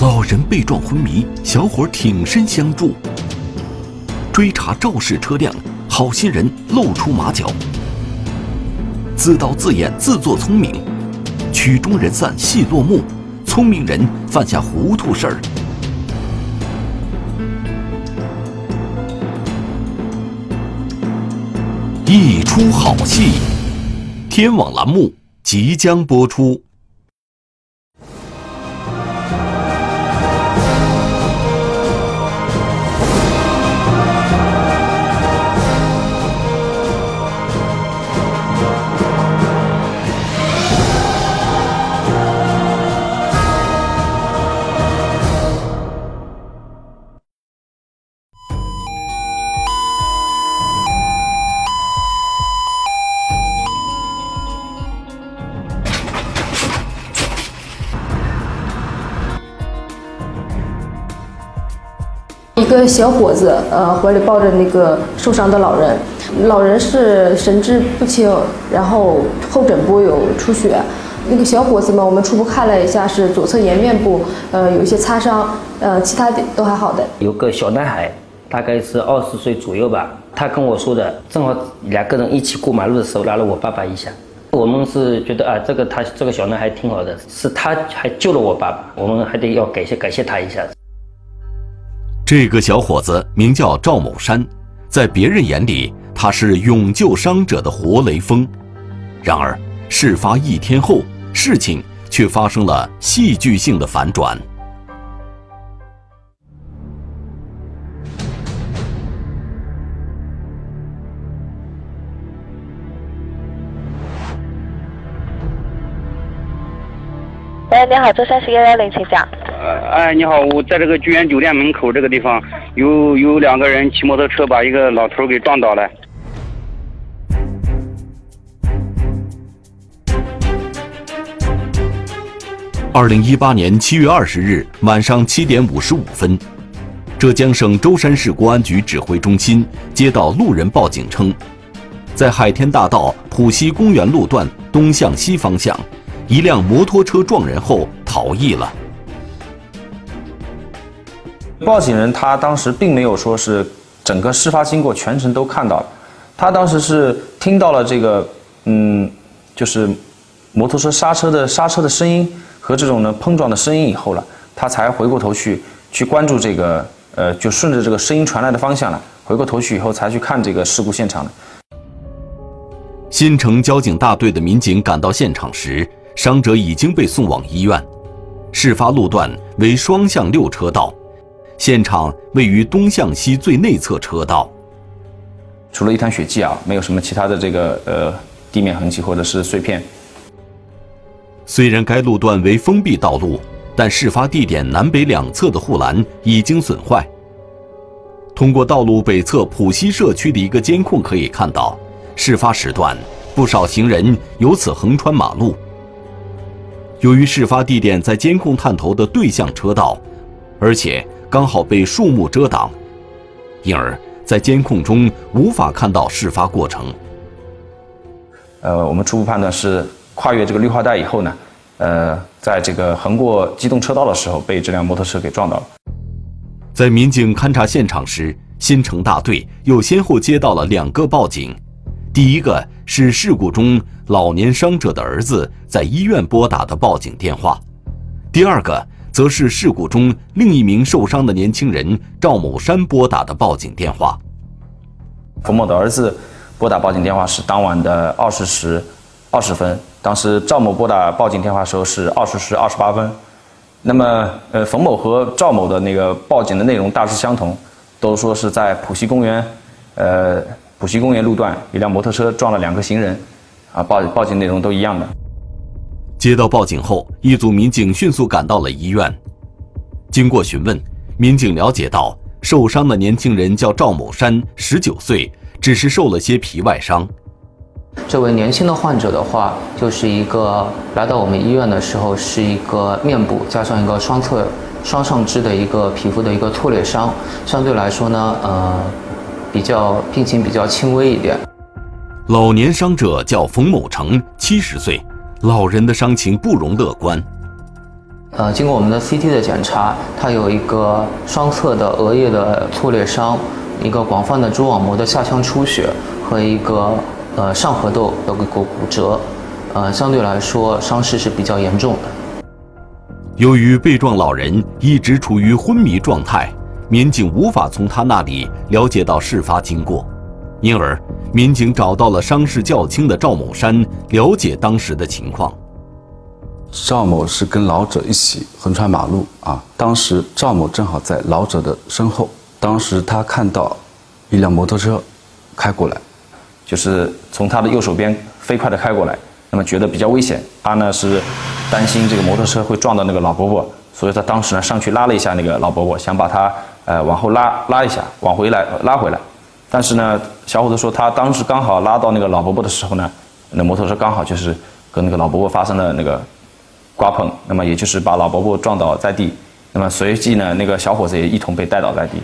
老人被撞昏迷，小伙挺身相助。追查肇事车辆，好心人露出马脚。自导自演，自作聪明，曲终人散，戏落幕。聪明人犯下糊涂事儿。一出好戏，天网栏目即将播出。个小伙子，呃，怀里抱着那个受伤的老人，老人是神志不清，然后后枕部有出血。那个小伙子嘛，我们初步看了一下，是左侧颜面部，呃，有一些擦伤，呃，其他的都还好的。有个小男孩，大概是二十岁左右吧，他跟我说的，正好两个人一起过马路的时候拉了我爸爸一下。我们是觉得啊，这个他这个小男孩挺好的，是他还救了我爸爸，我们还得要感谢感谢他一下子。这个小伙子名叫赵某山，在别人眼里他是勇救伤者的活雷锋。然而，事发一天后，事情却发生了戏剧性的反转。喂，你好，舟山市幺幺零，请讲。呃，哎，你好，我在这个聚源酒店门口这个地方，有有两个人骑摩托车把一个老头给撞倒了。二零一八年七月二十日晚上七点五十五分，浙江省舟山市公安局指挥中心接到路人报警称，在海天大道浦西公园路段东向西方向，一辆摩托车撞人后逃逸了。报警人他当时并没有说是整个事发经过全程都看到了，他当时是听到了这个嗯，就是摩托车刹车的刹车的声音和这种呢碰撞的声音以后了，他才回过头去去关注这个呃，就顺着这个声音传来的方向了，回过头去以后才去看这个事故现场的。新城交警大队的民警赶到现场时，伤者已经被送往医院。事发路段为双向六车道。现场位于东向西最内侧车道，除了一滩血迹啊，没有什么其他的这个呃地面痕迹或者是碎片。虽然该路段为封闭道路，但事发地点南北两侧的护栏已经损坏。通过道路北侧浦西社区的一个监控可以看到，事发时段不少行人由此横穿马路。由于事发地点在监控探头的对向车道，而且。刚好被树木遮挡，因而，在监控中无法看到事发过程。呃，我们初步判断是跨越这个绿化带以后呢，呃，在这个横过机动车道的时候，被这辆摩托车给撞到了。在民警勘查现场时，新城大队又先后接到了两个报警，第一个是事故中老年伤者的儿子在医院拨打的报警电话，第二个。则是事故中另一名受伤的年轻人赵某山拨打的报警电话。冯某的儿子拨打报警电话是当晚的二十时二十分，当时赵某拨打报警电话时候是二十时二十八分。那么，呃，冯某和赵某的那个报警的内容大致相同，都说是在浦西公园，呃，浦西公园路段一辆摩托车撞了两个行人，啊，报报警内容都一样的。接到报警后，一组民警迅速赶到了医院。经过询问，民警了解到，受伤的年轻人叫赵某山，十九岁，只是受了些皮外伤。这位年轻的患者的话，就是一个来到我们医院的时候，是一个面部加上一个双侧双上肢的一个皮肤的一个挫裂伤，相对来说呢，呃，比较病情比较轻微一点。老年伤者叫冯某成，七十岁。老人的伤情不容乐观。呃，经过我们的 CT 的检查，他有一个双侧的额叶的挫裂伤，一个广泛的蛛网膜的下腔出血和一个呃上颌窦有个骨骨折，呃，相对来说伤势是比较严重的。由于被撞老人一直处于昏迷状态，民警无法从他那里了解到事发经过，因而民警找到了伤势较轻的赵某山，了解当时的情况。赵某是跟老者一起横穿马路啊，当时赵某正好在老者的身后，当时他看到一辆摩托车开过来，就是从他的右手边飞快的开过来，那么觉得比较危险，他呢是担心这个摩托车会撞到那个老伯伯，所以他当时呢上去拉了一下那个老伯伯，想把他呃往后拉拉一下，往回来拉回来，但是呢小伙子说他当时刚好拉到那个老伯伯的时候呢，那摩托车刚好就是跟那个老伯伯发生了那个。刮碰，那么也就是把老伯伯撞倒在地，那么随即呢，那个小伙子也一同被带倒在地。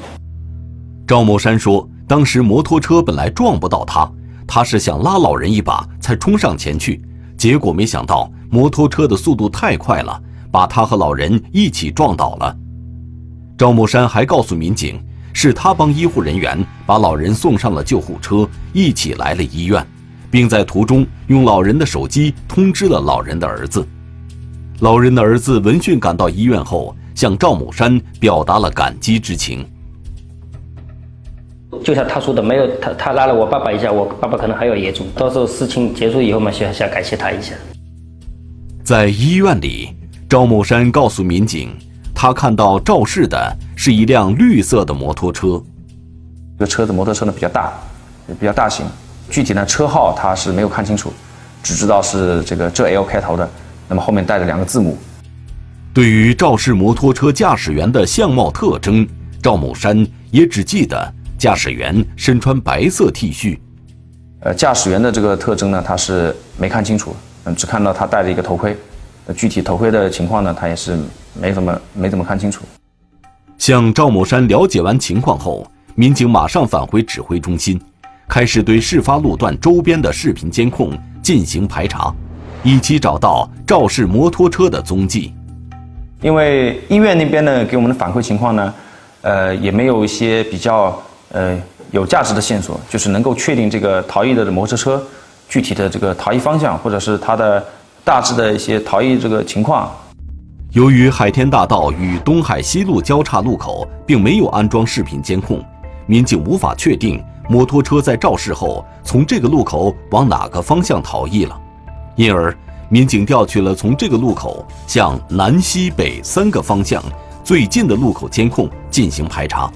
赵某山说，当时摩托车本来撞不到他，他是想拉老人一把才冲上前去，结果没想到摩托车的速度太快了，把他和老人一起撞倒了。赵某山还告诉民警，是他帮医护人员把老人送上了救护车，一起来了医院，并在途中用老人的手机通知了老人的儿子。老人的儿子闻讯赶到医院后，向赵某山表达了感激之情。就像他说的，没有他，他拉了我爸爸一下，我爸爸可能还要严重。到时候事情结束以后嘛，想想感谢他一下。在医院里，赵某山告诉民警，他看到肇事的是一辆绿色的摩托车。这个车子摩托车呢比较大，也比较大型，具体呢车号他是没有看清楚，只知道是这个浙 L 开头的。那么后面带着两个字母。对于肇事摩托车驾驶员的相貌特征，赵某山也只记得驾驶员身穿白色 T 恤。呃，驾驶员的这个特征呢，他是没看清楚，嗯，只看到他戴着一个头盔。那具体头盔的情况呢，他也是没怎么没怎么看清楚。向赵某山了解完情况后，民警马上返回指挥中心，开始对事发路段周边的视频监控进行排查。以期找到肇事摩托车的踪迹，因为医院那边呢给我们的反馈情况呢，呃，也没有一些比较呃有价值的线索，就是能够确定这个逃逸的摩托车具体的这个逃逸方向，或者是它的大致的一些逃逸这个情况。由于海天大道与东海西路交叉路口并没有安装视频监控，民警无法确定摩托车在肇事后从这个路口往哪个方向逃逸了。因而，民警调取了从这个路口向南、西北三个方向最近的路口监控进行排查。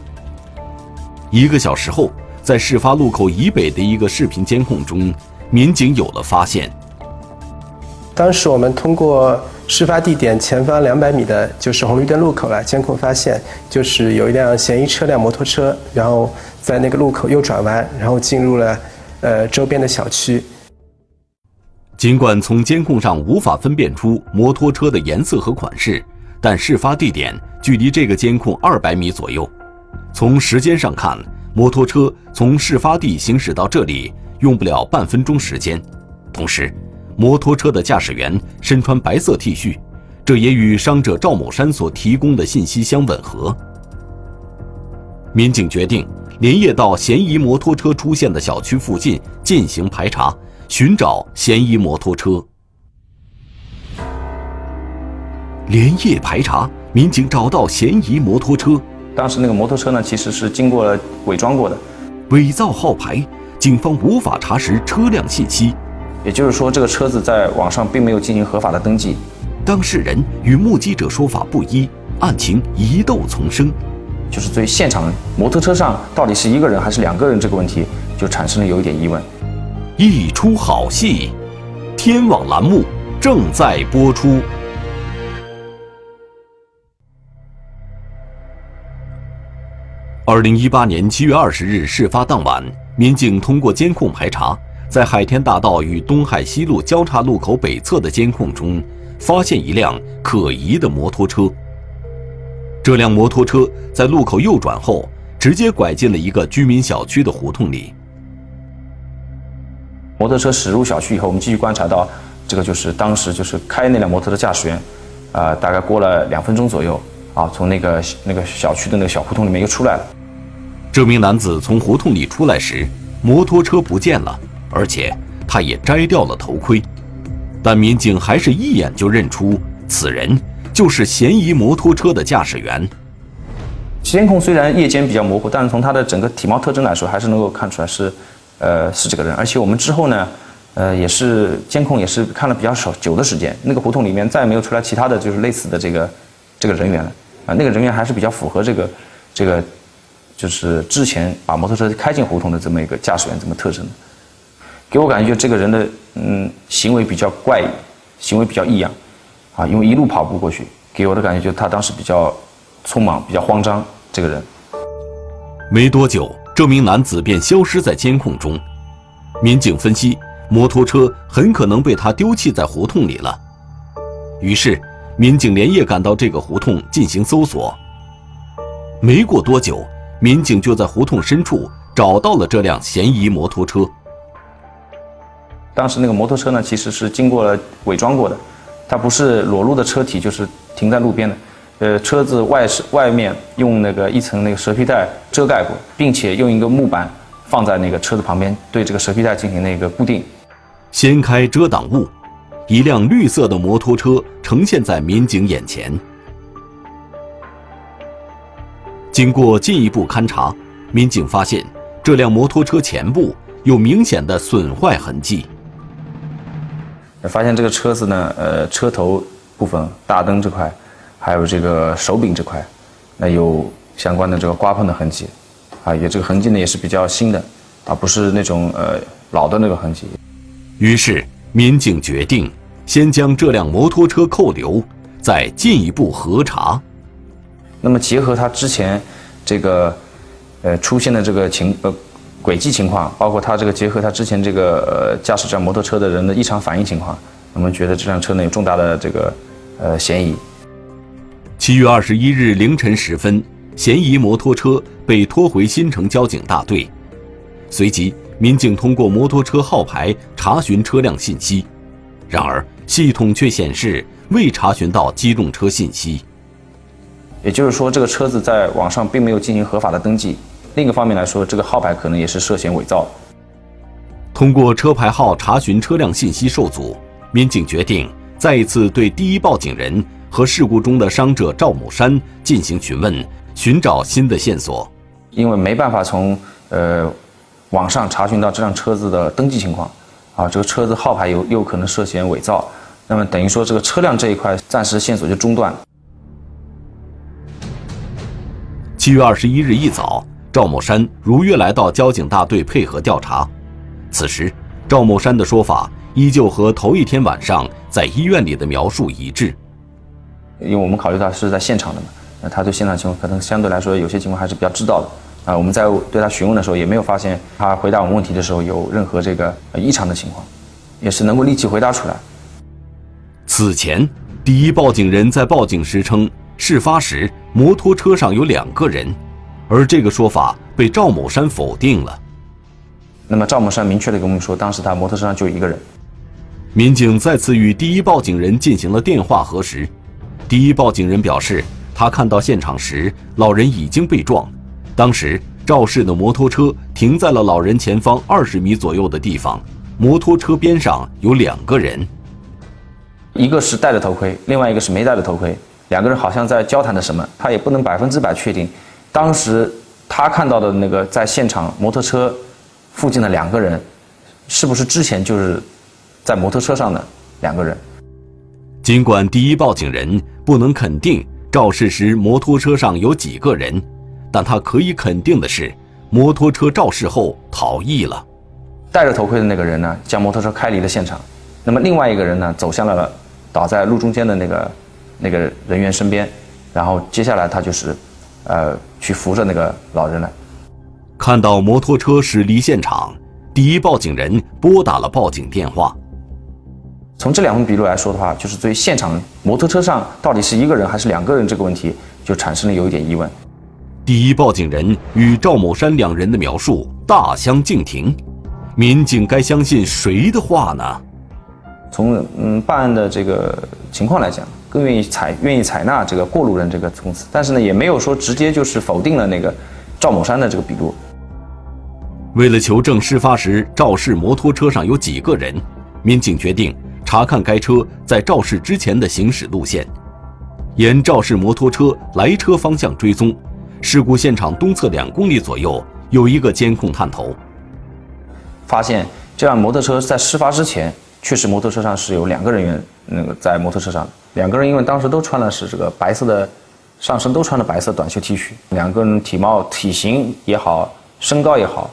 一个小时后，在事发路口以北的一个视频监控中，民警有了发现。当时我们通过事发地点前方两百米的，就是红绿灯路口来监控发现，就是有一辆嫌疑车辆摩托车，然后在那个路口右转弯，然后进入了呃周边的小区。尽管从监控上无法分辨出摩托车的颜色和款式，但事发地点距离这个监控二百米左右。从时间上看，摩托车从事发地行驶到这里用不了半分钟时间。同时，摩托车的驾驶员身穿白色 T 恤，这也与伤者赵某山所提供的信息相吻合。民警决定连夜到嫌疑摩托车出现的小区附近进行排查。寻找嫌疑摩托车，连夜排查，民警找到嫌疑摩托车。当时那个摩托车呢，其实是经过了伪装过的，伪造号牌，警方无法查实车辆信息。也就是说，这个车子在网上并没有进行合法的登记。当事人与目击者说法不一，案情疑窦丛生。就是对现场摩托车上到底是一个人还是两个人这个问题，就产生了有一点疑问。一出好戏，天网栏目正在播出。二零一八年七月二十日事发当晚，民警通过监控排查，在海天大道与东海西路交叉路口北侧的监控中，发现一辆可疑的摩托车。这辆摩托车在路口右转后，直接拐进了一个居民小区的胡同里。摩托车驶入小区以后，我们继续观察到，这个就是当时就是开那辆摩托的驾驶员，呃，大概过了两分钟左右，啊，从那个那个小区的那个小胡同里面又出来了。这名男子从胡同里出来时，摩托车不见了，而且他也摘掉了头盔，但民警还是一眼就认出此人就是嫌疑摩托车的驾驶员。监控虽然夜间比较模糊，但是从他的整个体貌特征来说，还是能够看出来是，呃，是这个人。而且我们之后呢，呃，也是监控也是看了比较少久的时间，那个胡同里面再也没有出来其他的就是类似的这个这个人员了。啊，那个人员还是比较符合这个这个。就是之前把摩托车开进胡同的这么一个驾驶员这么特征，给我感觉这个人的嗯行为比较怪异，行为比较异样，啊，因为一路跑步过去，给我的感觉就他当时比较匆忙，比较慌张。这个人没多久，这名男子便消失在监控中。民警分析，摩托车很可能被他丢弃在胡同里了。于是，民警连夜赶到这个胡同进行搜索。没过多久。民警就在胡同深处找到了这辆嫌疑摩托车。当时那个摩托车呢，其实是经过了伪装过的，它不是裸露的车体，就是停在路边的。呃，车子外是外面用那个一层那个蛇皮袋遮盖过，并且用一个木板放在那个车子旁边，对这个蛇皮袋进行那个固定。掀开遮挡物，一辆绿色的摩托车呈现在民警眼前。经过进一步勘查，民警发现这辆摩托车前部有明显的损坏痕迹。发现这个车子呢，呃，车头部分、大灯这块，还有这个手柄这块，那有相关的这个刮碰的痕迹，啊，也这个痕迹呢也是比较新的，啊不是那种呃老的那个痕迹。于是，民警决定先将这辆摩托车扣留，再进一步核查。那么结合他之前这个呃出现的这个情呃轨迹情况，包括他这个结合他之前这个呃驾驶这辆摩托车的人的异常反应情况，我们觉得这辆车呢有重大的这个呃嫌疑。七月二十一日凌晨时分，嫌疑摩托车被拖回新城交警大队。随即，民警通过摩托车号牌查询车辆信息，然而系统却显示未查询到机动车信息。也就是说，这个车子在网上并没有进行合法的登记。另一个方面来说，这个号牌可能也是涉嫌伪造。通过车牌号查询车辆信息受阻，民警决定再一次对第一报警人和事故中的伤者赵某山进行询问，寻找新的线索。因为没办法从呃网上查询到这辆车子的登记情况，啊，这个车子号牌有又可能涉嫌伪造，那么等于说这个车辆这一块暂时线索就中断。七月二十一日一早，赵某山如约来到交警大队配合调查。此时，赵某山的说法依旧和头一天晚上在医院里的描述一致。因为我们考虑到是在现场的嘛，那他对现场情况可能相对来说有些情况还是比较知道的。啊，我们在对他询问的时候，也没有发现他回答我们问题的时候有任何这个异常的情况，也是能够立即回答出来。此前，第一报警人在报警时称。事发时，摩托车上有两个人，而这个说法被赵某山否定了。那么赵某山明确的跟我们说，当时他摩托车上就一个人。民警再次与第一报警人进行了电话核实，第一报警人表示，他看到现场时，老人已经被撞，当时肇事的摩托车停在了老人前方二十米左右的地方，摩托车边上有两个人，一个是戴着头盔，另外一个是没戴着头盔。两个人好像在交谈着什么，他也不能百分之百确定。当时他看到的那个在现场摩托车附近的两个人，是不是之前就是在摩托车上的两个人？尽管第一报警人不能肯定肇事时摩托车上有几个人，但他可以肯定的是，摩托车肇事后逃逸了。戴着头盔的那个人呢，将摩托车开离了现场。那么另外一个人呢，走向了倒在路中间的那个。那个人员身边，然后接下来他就是，呃，去扶着那个老人了。看到摩托车驶离现场，第一报警人拨打了报警电话。从这两份笔录来说的话，就是对现场摩托车上到底是一个人还是两个人这个问题，就产生了有一点疑问。第一报警人与赵某山两人的描述大相径庭，民警该相信谁的话呢？从嗯办案的这个情况来讲，更愿意采愿意采纳这个过路人这个供词，但是呢，也没有说直接就是否定了那个赵某山的这个笔录。为了求证事发时肇事摩托车上有几个人，民警决定查看该车在肇事之前的行驶路线，沿肇事摩托车来车方向追踪，事故现场东侧两公里左右有一个监控探头，发现这辆摩托车在事发之前，确实摩托车上是有两个人员那个在摩托车上，两个人因为当时都穿的是这个白色的，上身都穿的白色短袖 T 恤，两个人体貌体型也好，身高也好。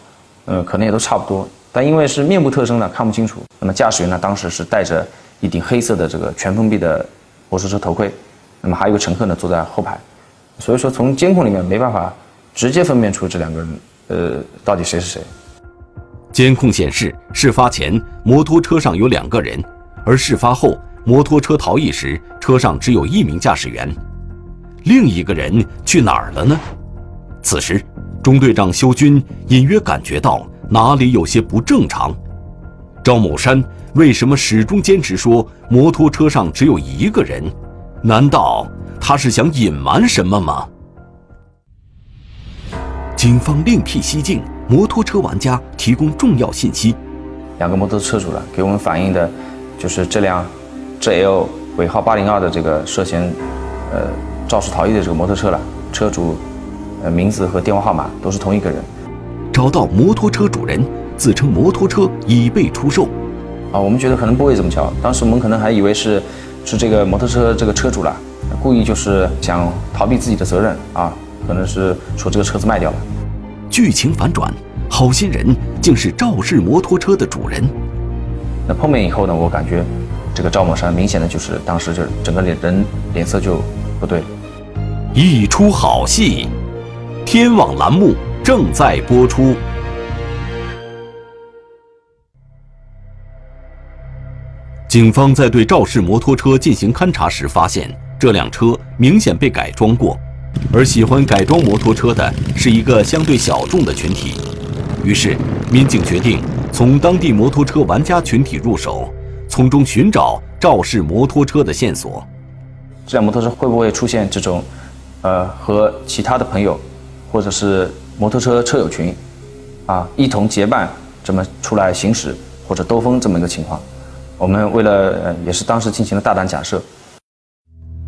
嗯，可能也都差不多，但因为是面部特征呢，看不清楚。那么驾驶员呢，当时是戴着一顶黑色的这个全封闭的摩托车头盔，那么还有一个乘客呢坐在后排，所以说从监控里面没办法直接分辨出这两个人，呃，到底谁是谁。监控显示，事发前摩托车上有两个人，而事发后摩托车逃逸时，车上只有一名驾驶员，另一个人去哪儿了呢？此时。中队长修军隐约感觉到哪里有些不正常。赵某山为什么始终坚持说摩托车上只有一个人？难道他是想隐瞒什么吗？警方另辟蹊径，摩托车玩家提供重要信息。两个摩托车主了，给我们反映的，就是这辆 GL 尾号八零二的这个涉嫌，呃，肇事逃逸的这个摩托车了，车主呃。名字和电话号码都是同一个人。找到摩托车主人，自称摩托车已被出售。啊，我们觉得可能不会这么巧。当时我们可能还以为是，是这个摩托车这个车主了，故意就是想逃避自己的责任啊，可能是说这个车子卖掉了。剧情反转，好心人竟是肇事摩托车的主人。那碰面以后呢，我感觉这个赵某山明显的就是当时就整个脸人脸色就不对。一出好戏。天网栏目正在播出。警方在对肇事摩托车进行勘查时，发现这辆车明显被改装过，而喜欢改装摩托车的是一个相对小众的群体。于是，民警决定从当地摩托车玩家群体入手，从中寻找肇事摩托车的线索。这辆摩托车会不会出现这种，呃，和其他的朋友？或者是摩托车车友群，啊，一同结伴这么出来行驶或者兜风这么一个情况，我们为了呃也是当时进行了大胆假设。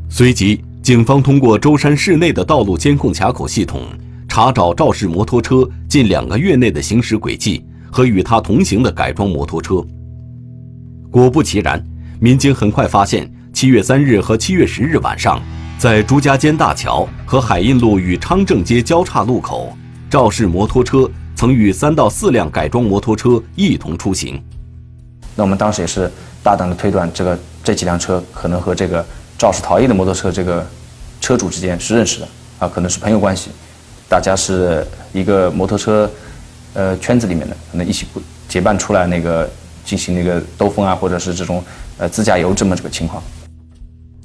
随即，警方通过舟山市内的道路监控卡口系统，查找肇事摩托车近两个月内的行驶轨迹和与他同行的改装摩托车。果不其然，民警很快发现，七月三日和七月十日晚上。在朱家尖大桥和海印路与昌正街交叉路口，肇事摩托车曾与三到四辆改装摩托车一同出行。那我们当时也是大胆的推断，这个这几辆车可能和这个肇事逃逸的摩托车这个车主之间是认识的啊，可能是朋友关系，大家是一个摩托车呃圈子里面的，可能一起结伴出来那个进行那个兜风啊，或者是这种呃自驾游这么这个情况。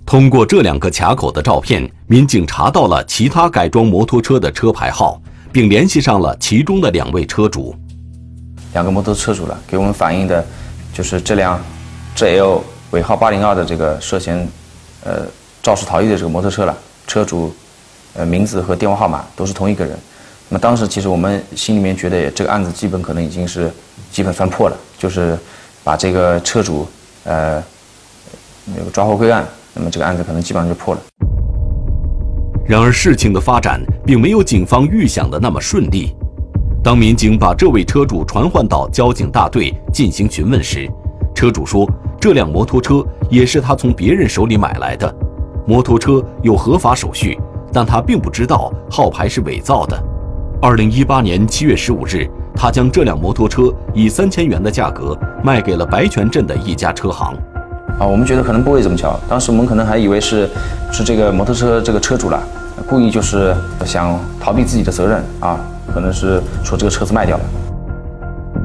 通过这两个卡口的照片，民警查到了其他改装摩托车的车牌号，并联系上了其中的两位车主。两个摩托车主了，给我们反映的，就是这辆 GL 尾号八零二的这个涉嫌，呃，肇事逃逸的这个摩托车了。车主，呃，名字和电话号码都是同一个人。那么当时其实我们心里面觉得，这个案子基本可能已经是基本算破了，就是把这个车主，呃，那个抓获归案。那么这个案子可能基本上就破了。然而事情的发展并没有警方预想的那么顺利。当民警把这位车主传唤到交警大队进行询问时，车主说这辆摩托车也是他从别人手里买来的，摩托车有合法手续，但他并不知道号牌是伪造的。二零一八年七月十五日，他将这辆摩托车以三千元的价格卖给了白泉镇的一家车行。啊，我们觉得可能不会这么巧。当时我们可能还以为是，是这个摩托车这个车主了，故意就是想逃避自己的责任啊，可能是说这个车子卖掉了。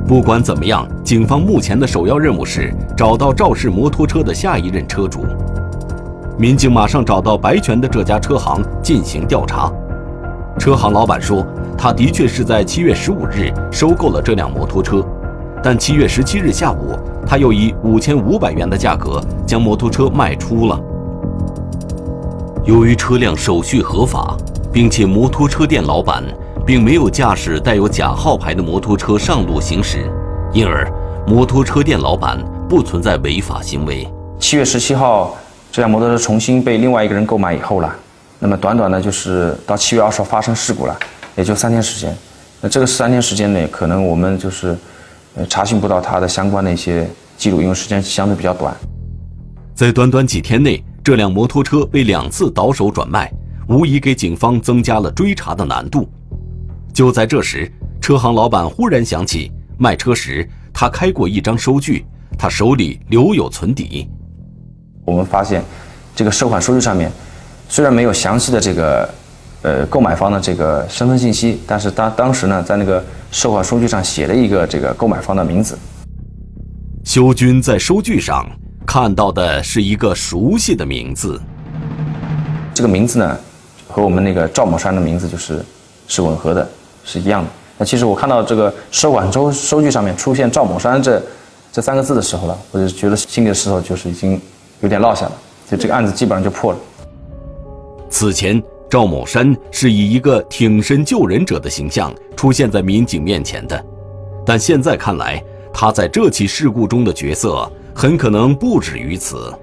不管怎么样，警方目前的首要任务是找到肇事摩托车的下一任车主。民警马上找到白泉的这家车行进行调查。车行老板说，他的确是在七月十五日收购了这辆摩托车，但七月十七日下午。他又以五千五百元的价格将摩托车卖出了。由于车辆手续合法，并且摩托车店老板并没有驾驶带有假号牌的摩托车上路行驶，因而摩托车店老板不存在违法行为。七月十七号，这辆摩托车重新被另外一个人购买以后了，那么短短的就是到七月二十号发生事故了，也就三天时间。那这个三天时间内，可能我们就是呃查询不到他的相关的一些记录，因为时间相对比较短。在短短几天内，这辆摩托车被两次倒手转卖，无疑给警方增加了追查的难度。就在这时，车行老板忽然想起，卖车时他开过一张收据，他手里留有存底。我们发现，这个收款收据上面虽然没有详细的这个呃购买方的这个身份信息，但是他当时呢，在那个收款收据上写了一个这个购买方的名字。修军在收据上看到的是一个熟悉的名字，这个名字呢，和我们那个赵某山的名字就是是吻合的，是一样的。那其实我看到这个收款收收据上面出现赵某山这这三个字的时候了，我就觉得心里的石头就是已经有点落下了，就这个案子基本上就破了。此前，赵某山是以一个挺身救人者的形象出现在民警面前的，但现在看来，他在这起事故中的角色很可能不止于此。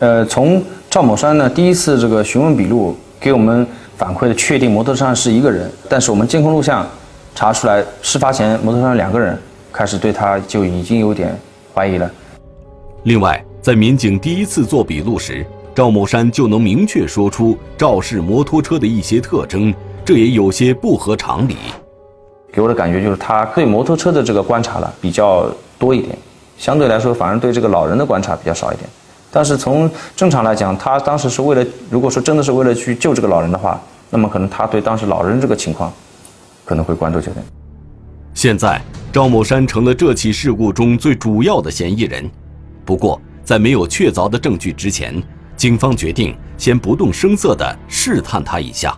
呃，从赵某山呢第一次这个询问笔录给我们反馈的，确定摩托车上是一个人，但是我们监控录像查出来，事发前摩托车上两个人，开始对他就已经有点怀疑了。另外，在民警第一次做笔录时，赵某山就能明确说出肇事摩托车的一些特征，这也有些不合常理。给我的感觉就是他对摩托车的这个观察了比较多一点，相对来说反而对这个老人的观察比较少一点。但是从正常来讲，他当时是为了，如果说真的是为了去救这个老人的话，那么可能他对当时老人这个情况可能会关注焦点。现在，赵某山成了这起事故中最主要的嫌疑人。不过，在没有确凿的证据之前，警方决定先不动声色地试探他一下。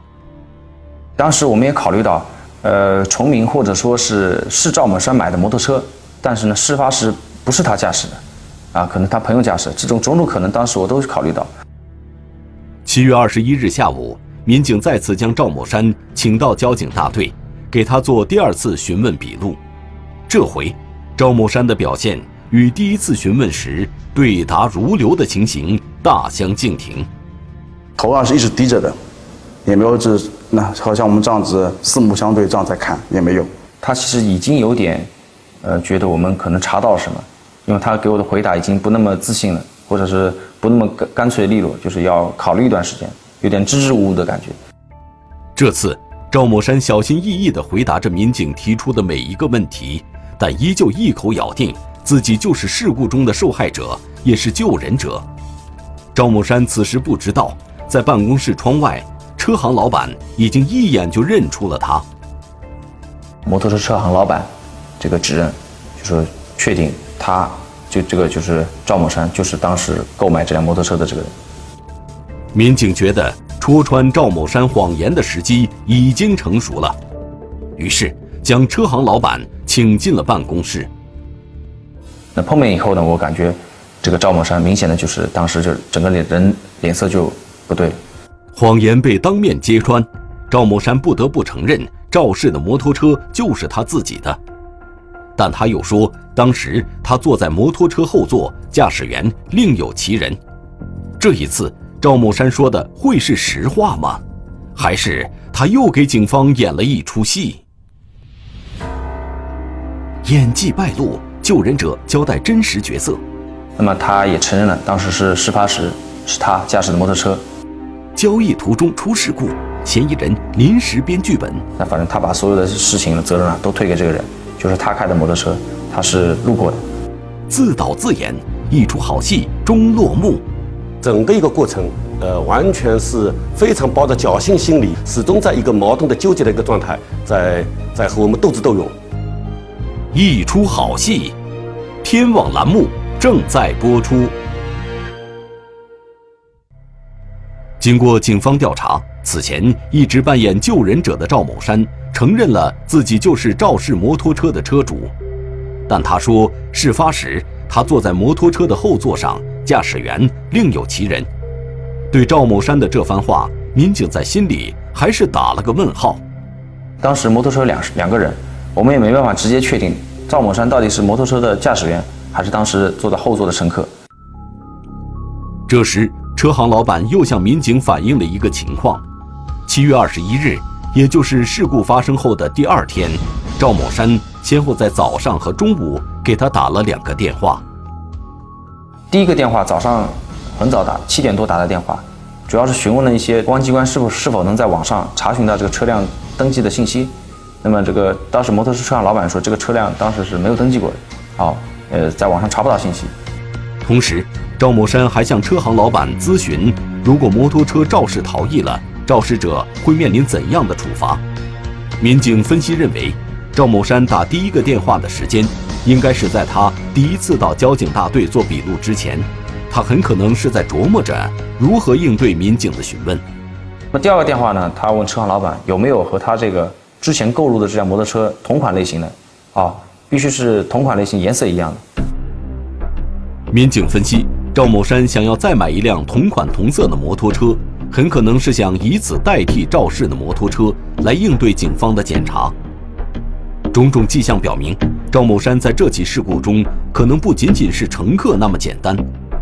当时我们也考虑到，呃，崇明或者说是是赵某山买的摩托车，但是呢，事发时不是他驾驶的。啊，可能他朋友驾驶，这种种种可能，当时我都考虑到。七月二十一日下午，民警再次将赵某山请到交警大队，给他做第二次询问笔录。这回，赵某山的表现与第一次询问时对答如流的情形大相径庭。头啊是一直低着的，也没有这那好像我们这样子四目相对这样在看也没有。他其实已经有点，呃，觉得我们可能查到什么。因为他给我的回答已经不那么自信了，或者是不那么干干脆利落，就是要考虑一段时间，有点支支吾吾的感觉。这次赵某山小心翼翼地回答着民警提出的每一个问题，但依旧一口咬定自己就是事故中的受害者，也是救人者。赵某山此时不知道，在办公室窗外，车行老板已经一眼就认出了他。摩托车车行老板，这个指认，就说确定。他就这个就是赵某山，就是当时购买这辆摩托车的这个人。民警觉得戳穿赵某山谎言的时机已经成熟了，于是将车行老板请进了办公室。那碰面以后呢，我感觉这个赵某山明显的就是当时就整个脸人脸色就不对，谎言被当面揭穿，赵某山不得不承认赵氏的摩托车就是他自己的。但他又说，当时他坐在摩托车后座，驾驶员另有其人。这一次，赵某山说的会是实话吗？还是他又给警方演了一出戏？演技败露，救人者交代真实角色。那么他也承认了，当时是事发时是他驾驶的摩托车。交易途中出事故，嫌疑人临时编剧本。那反正他把所有的事情的责任啊都推给这个人。就是他开的摩托车，他是路过的，自导自演一出好戏终落幕，整个一个过程，呃，完全是非常抱着侥幸心理，始终在一个矛盾的纠结的一个状态，在在和我们斗智斗勇。一出好戏，天网栏目正在播出。经过警方调查，此前一直扮演救人者的赵某山。承认了自己就是肇事摩托车的车主，但他说事发时他坐在摩托车的后座上，驾驶员另有其人。对赵某山的这番话，民警在心里还是打了个问号。当时摩托车两两个人，我们也没办法直接确定赵某山到底是摩托车的驾驶员，还是当时坐在后座的乘客。这时，车行老板又向民警反映了一个情况：七月二十一日，也就是事故发生后的第二天，赵某山先后在早上和中午给他打了两个电话。第一个电话早上很早打，七点多打的电话，主要是询问了一些公安机关是否是否能在网上查询到这个车辆登记的信息。那么这个当时摩托车车行老板说，这个车辆当时是没有登记过的，好，呃，在网上查不到信息。同时，赵某山还向车行老板咨询，如果摩托车肇事逃逸了，肇事者会面临怎样的处罚？民警分析认为，赵某山打第一个电话的时间，应该是在他第一次到交警大队做笔录之前，他很可能是在琢磨着如何应对民警的询问。那第二个电话呢？他问车行老板有没有和他这个之前购入的这辆摩托车同款类型的，啊，必须是同款类型、颜色一样的。民警分析。赵某山想要再买一辆同款同色的摩托车，很可能是想以此代替肇事的摩托车来应对警方的检查。种种迹象表明，赵某山在这起事故中可能不仅仅是乘客那么简单。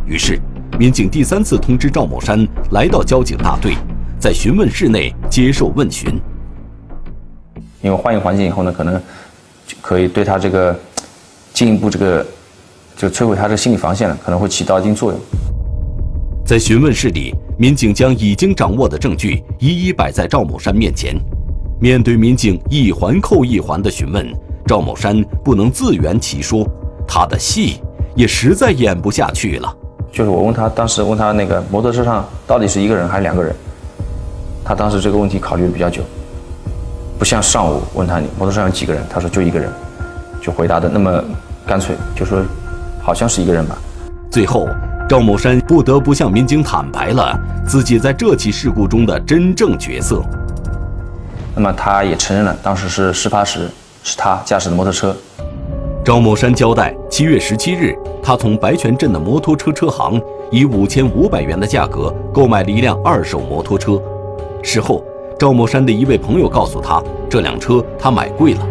于是，民警第三次通知赵某山来到交警大队，在询问室内接受问询。因为换一个环境以后呢，可能就可以对他这个进一步这个。就摧毁他的心理防线了，可能会起到一定作用。在询问室里，民警将已经掌握的证据一一摆在赵某山面前。面对民警一环扣一环的询问，赵某山不能自圆其说，他的戏也实在演不下去了。就是我问他，当时问他那个摩托车上到底是一个人还是两个人，他当时这个问题考虑的比较久，不像上午问他你摩托车上有几个人，他说就一个人，就回答的那么干脆，就说。好像是一个人吧。最后，赵某山不得不向民警坦白了自己在这起事故中的真正角色。那么，他也承认了，当时是事发时是他驾驶的摩托车。赵某山交代，七月十七日，他从白泉镇的摩托车车行以五千五百元的价格购买了一辆二手摩托车。事后，赵某山的一位朋友告诉他，这辆车他买贵了，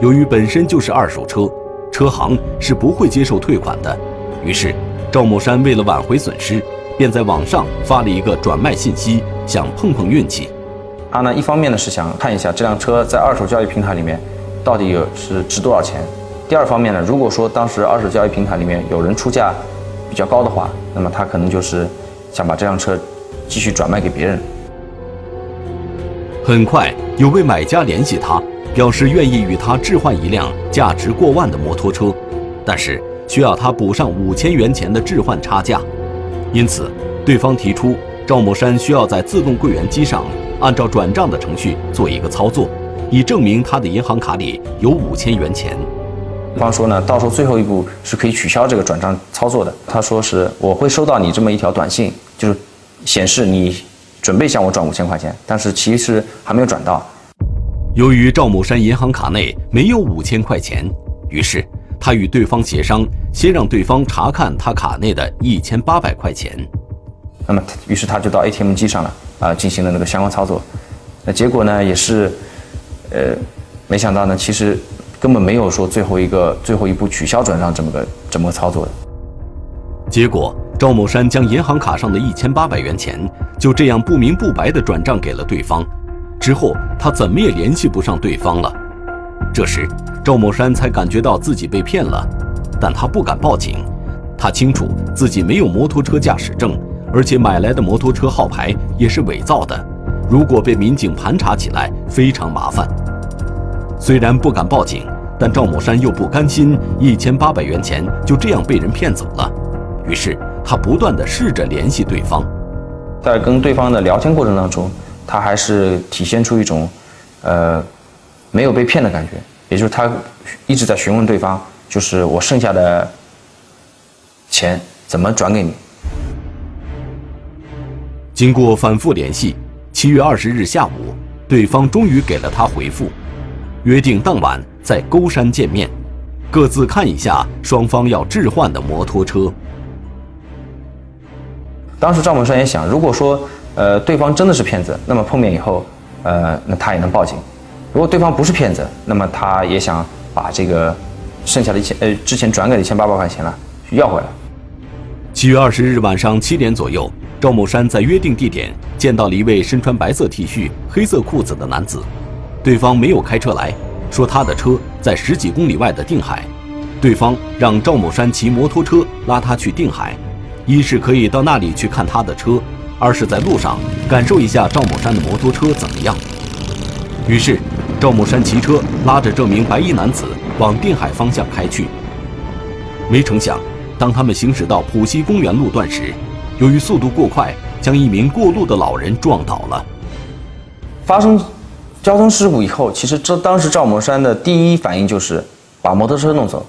由于本身就是二手车。车行是不会接受退款的，于是赵某山为了挽回损失，便在网上发了一个转卖信息，想碰碰运气。他呢，一方面呢是想看一下这辆车在二手交易平台里面到底有是值多少钱；第二方面呢，如果说当时二手交易平台里面有人出价比较高的话，那么他可能就是想把这辆车继续转卖给别人。很快，有位买家联系他。表示愿意与他置换一辆价值过万的摩托车，但是需要他补上五千元钱的置换差价。因此，对方提出赵某山需要在自动柜员机上按照转账的程序做一个操作，以证明他的银行卡里有五千元钱。对方说呢，到时候最后一步是可以取消这个转账操作的。他说是我会收到你这么一条短信，就是显示你准备向我转五千块钱，但是其实还没有转到。由于赵某山银行卡内没有五千块钱，于是他与对方协商，先让对方查看他卡内的一千八百块钱。那么，于是他就到 ATM 机上了，啊，进行了那个相关操作。那结果呢，也是，呃，没想到呢，其实根本没有说最后一个最后一步取消转账这么个这么个操作的。结果，赵某山将银行卡上的一千八百元钱就这样不明不白地转账给了对方。之后，他怎么也联系不上对方了。这时，赵某山才感觉到自己被骗了，但他不敢报警。他清楚自己没有摩托车驾驶证，而且买来的摩托车号牌也是伪造的。如果被民警盘查起来，非常麻烦。虽然不敢报警，但赵某山又不甘心一千八百元钱就这样被人骗走了。于是，他不断地试着联系对方。在跟对方的聊天过程当中。他还是体现出一种，呃，没有被骗的感觉，也就是他一直在询问对方，就是我剩下的钱怎么转给你。经过反复联系，七月二十日下午，对方终于给了他回复，约定当晚在沟山见面，各自看一下双方要置换的摩托车。当时赵某山也想，如果说呃对方真的是骗子，那么碰面以后，呃那他也能报警；如果对方不是骗子，那么他也想把这个剩下的一千呃之前转给的一千八百块钱了要回来。七月二十日晚上七点左右，赵某山在约定地点见到了一位身穿白色 T 恤、黑色裤子的男子，对方没有开车来，说他的车在十几公里外的定海，对方让赵某山骑摩托车拉他去定海，一是可以到那里去看他的车，二是在路上感受一下赵某山的摩托车怎么样。于是，赵某山骑车拉着这名白衣男子往定海方向开去，没成想。当他们行驶到浦西公园路段时，由于速度过快，将一名过路的老人撞倒了。发生交通事故以后，其实这当时赵某山的第一反应就是把摩托车弄走，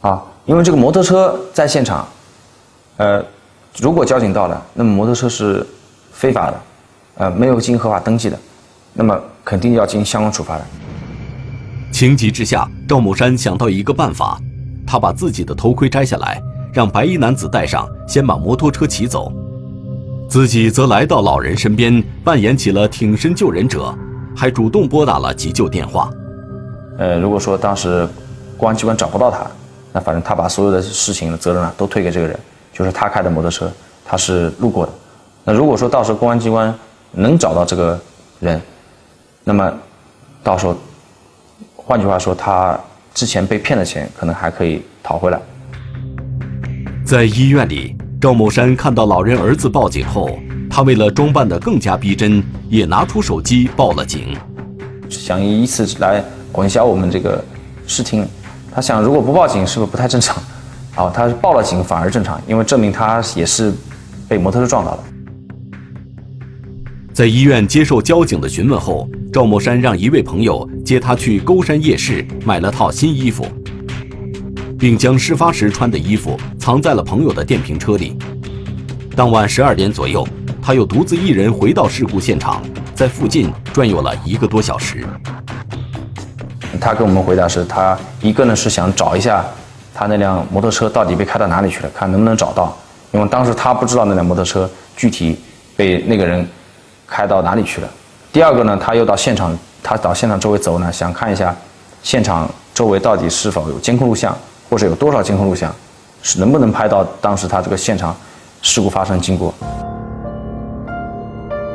啊，因为这个摩托车在现场，呃，如果交警到了，那么摩托车是非法的，呃，没有经合法登记的，那么肯定要进行相关处罚的。情急之下，赵某山想到一个办法。他把自己的头盔摘下来，让白衣男子戴上，先把摩托车骑走，自己则来到老人身边，扮演起了挺身救人者，还主动拨打了急救电话。呃，如果说当时公安机关找不到他，那反正他把所有的事情的责任啊都推给这个人，就是他开的摩托车，他是路过的。那如果说到时候公安机关能找到这个人，那么到时候，换句话说，他。之前被骗的钱可能还可以讨回来。在医院里，赵某山看到老人儿子报警后，他为了装扮得更加逼真，也拿出手机报了警，想以此来混淆我们这个视听。他想，如果不报警是不是不太正常？啊，他报了警反而正常，因为证明他也是被摩托车撞到了。在医院接受交警的询问后，赵某山让一位朋友接他去沟山夜市买了套新衣服，并将事发时穿的衣服藏在了朋友的电瓶车里。当晚十二点左右，他又独自一人回到事故现场，在附近转悠了一个多小时。他跟我们回答是，他一个呢是想找一下他那辆摩托车到底被开到哪里去了，看能不能找到，因为当时他不知道那辆摩托车具体被那个人。开到哪里去了？第二个呢？他又到现场，他到现场周围走呢，想看一下现场周围到底是否有监控录像，或者有多少监控录像，是能不能拍到当时他这个现场事故发生经过。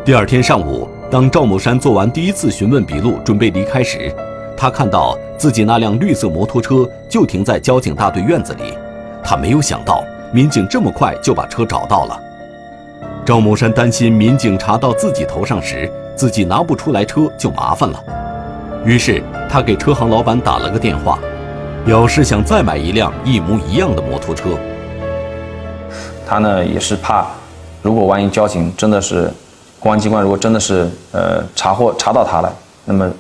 第二天上午，当赵某山做完第一次询问笔录，准备离开时，他看到自己那辆绿色摩托车就停在交警大队院子里，他没有想到民警这么快就把车找到了。赵某山担心民警查到自己头上时，自己拿不出来车就麻烦了，于是他给车行老板打了个电话，表示想再买一辆一模一样的摩托车。他呢也是怕，如果万一交警真的是，公安机关如果真的是呃查获查到他了，那么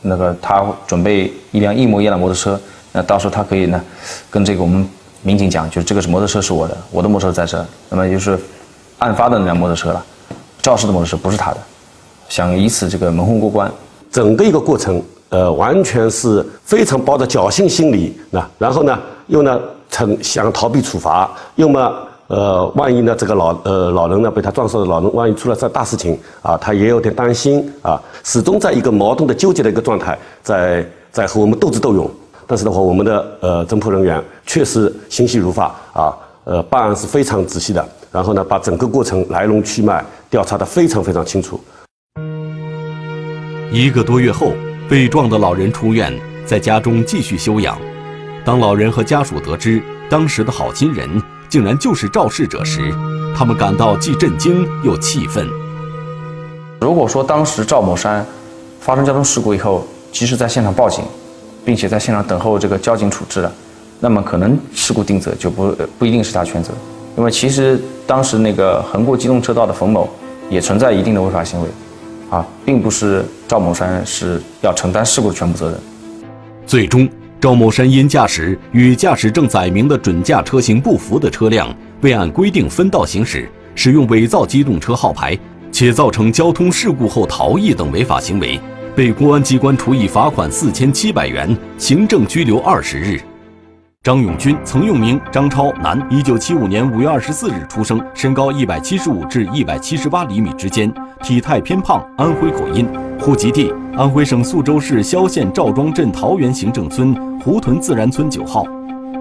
那个他准备一辆一模一样的摩托车，那到时候他可以呢跟这个我们民警讲，就是这个是摩托车是我的，我的摩托车在这，那么就是。案发的那辆摩托车了，肇事的摩托车不是他的，想以此这个蒙混过关。整个一个过程，呃，完全是非常抱着侥幸心理，那然后呢，又呢，曾想逃避处罚，要么，呃，万一呢，这个老呃老人呢被他撞死的老人，万一出了这大事情啊，他也有点担心啊，始终在一个矛盾的纠结的一个状态，在在和我们斗智斗勇。但是的话，我们的呃侦破人员确实心细如发啊，呃，办案是非常仔细的。然后呢，把整个过程来龙去脉调查得非常非常清楚。一个多月后，被撞的老人出院，在家中继续休养。当老人和家属得知当时的好心人竟然就是肇事者时，他们感到既震惊又气愤。如果说当时赵某山发生交通事故以后，及时在现场报警，并且在现场等候这个交警处置了，那么可能事故定责就不不一定是他全责。因为其实当时那个横过机动车道的冯某也存在一定的违法行为，啊，并不是赵某山是要承担事故的全部责任。最终，赵某山因驾驶与驾驶证载明的准驾车型不符的车辆，未按规定分道行驶，使用伪造机动车号牌，且造成交通事故后逃逸等违法行为，被公安机关处以罚款四千七百元，行政拘留二十日。张永军，曾用名张超，男，一九七五年五月二十四日出生，身高一百七十五至一百七十八厘米之间，体态偏胖，安徽口音，户籍地安徽省宿州市萧县赵庄镇桃源行政村胡屯自然村九号，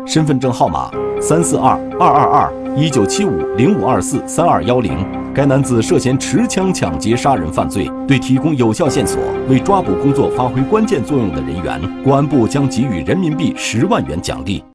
身份证号码三四二二二二一九七五零五二四三二幺零。该男子涉嫌持枪抢劫杀人犯罪，对提供有效线索、为抓捕工作发挥关键作用的人员，公安部将给予人民币十万元奖励。